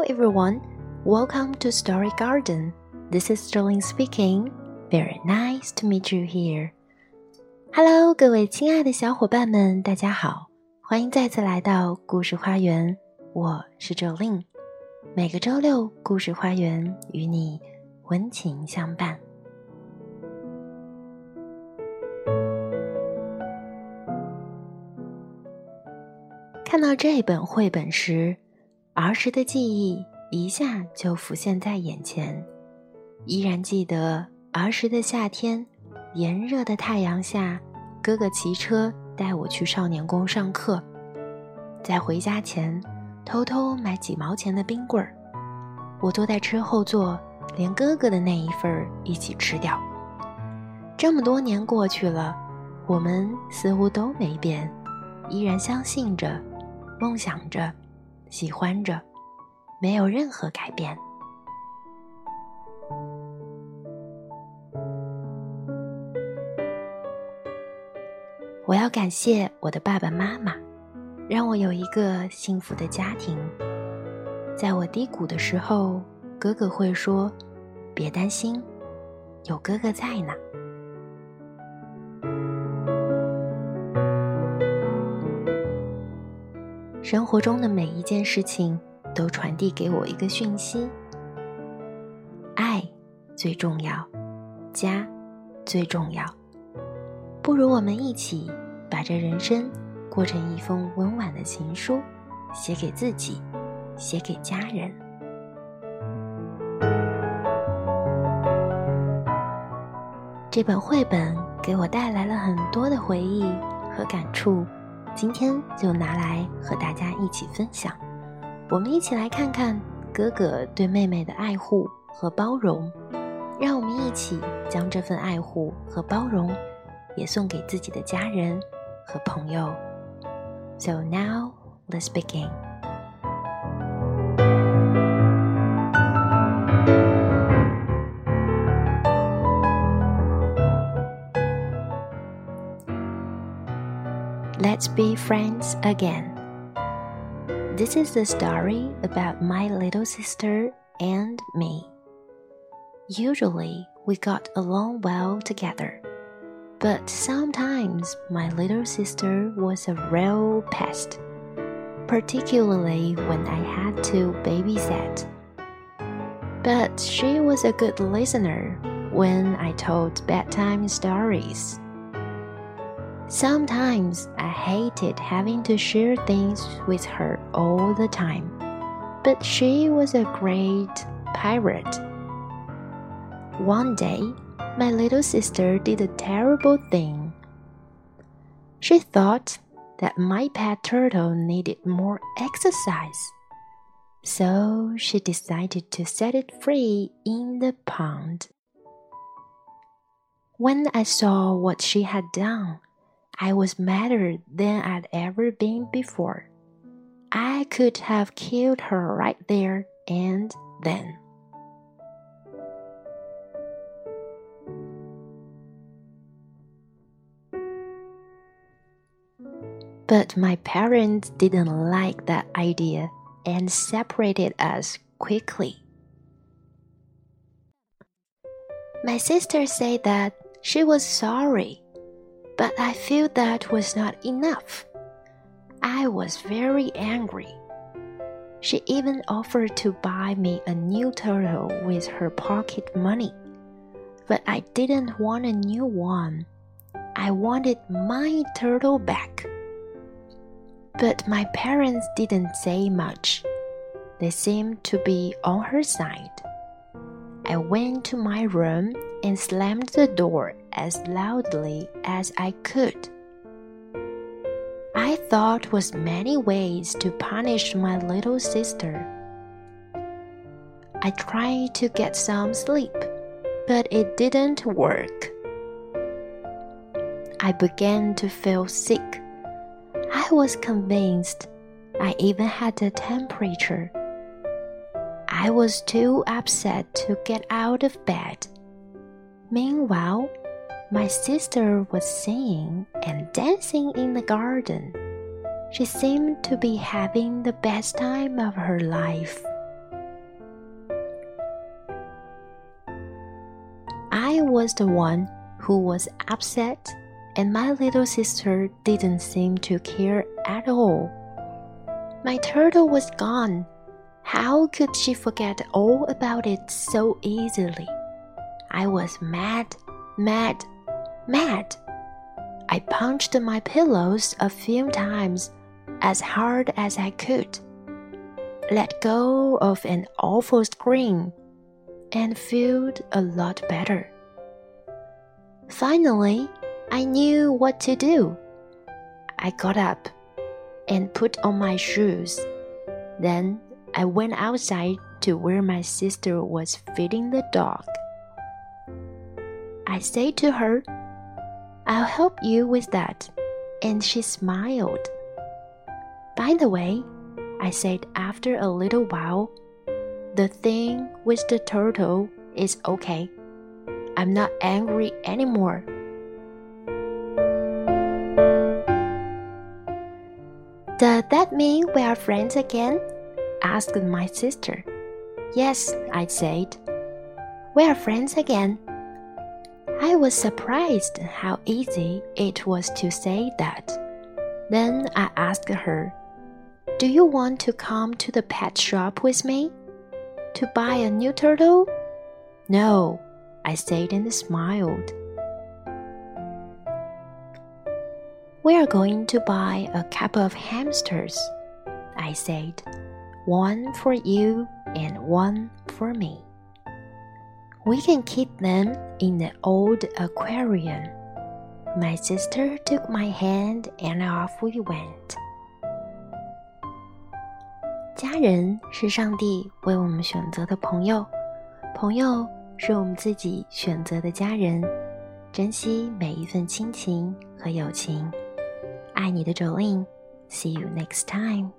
Hello everyone, welcome to Story Garden. This is Sterling speaking. Very nice to meet you here. Hello，各位亲爱的小伙伴们，大家好，欢迎再次来到故事花园。我是 Jolin，每个周六故事花园与你温情相伴。看到这本绘本时，儿时的记忆一下就浮现在眼前。依然记得儿时的夏天，炎热的太阳下，哥哥骑车带我去少年宫上课，在回家前偷偷买几毛钱的冰棍儿，我坐在车后座，连哥哥的那一份儿一起吃掉。这么多年过去了，我们似乎都没变，依然相信着。梦想着，喜欢着，没有任何改变。我要感谢我的爸爸妈妈，让我有一个幸福的家庭。在我低谷的时候，哥哥会说：“别担心，有哥哥在呢。”生活中的每一件事情都传递给我一个讯息：爱最重要，家最重要。不如我们一起把这人生过成一封温婉的情书，写给自己，写给家人。这本绘本给我带来了很多的回忆和感触。今天就拿来和大家一起分享，我们一起来看看哥哥对妹妹的爱护和包容，让我们一起将这份爱护和包容也送给自己的家人和朋友。So now let's begin. Let's be friends again. This is the story about my little sister and me. Usually, we got along well together, but sometimes my little sister was a real pest, particularly when I had to babysit. But she was a good listener when I told bedtime stories. Sometimes I hated having to share things with her all the time, but she was a great pirate. One day, my little sister did a terrible thing. She thought that my pet turtle needed more exercise. So she decided to set it free in the pond. When I saw what she had done, I was madder than I'd ever been before. I could have killed her right there and then. But my parents didn't like that idea and separated us quickly. My sister said that she was sorry but I feel that was not enough. I was very angry. She even offered to buy me a new turtle with her pocket money. But I didn't want a new one. I wanted my turtle back. But my parents didn't say much. They seemed to be on her side. I went to my room and slammed the door as loudly as I could. I thought was many ways to punish my little sister. I tried to get some sleep, but it didn't work. I began to feel sick. I was convinced I even had a temperature. I was too upset to get out of bed. Meanwhile, my sister was singing and dancing in the garden. She seemed to be having the best time of her life. I was the one who was upset, and my little sister didn't seem to care at all. My turtle was gone. How could she forget all about it so easily? I was mad, mad mad. I punched my pillows a few times as hard as I could, let go of an awful scream, and felt a lot better. Finally, I knew what to do. I got up and put on my shoes. Then I went outside to where my sister was feeding the dog. I said to her, I'll help you with that. And she smiled. By the way, I said after a little while, the thing with the turtle is okay. I'm not angry anymore. Does that mean we are friends again? asked my sister. Yes, I said. We are friends again. I was surprised how easy it was to say that. Then I asked her, Do you want to come to the pet shop with me? To buy a new turtle? No, I said and smiled. We are going to buy a couple of hamsters, I said. One for you and one for me. We can keep them in the old aquarium. My sister took my hand and off we went. 家人是上帝为我们选择的朋友，朋友是我们自己选择的家人。珍惜每一份亲情和友情。爱你的 Jolin，See you next time.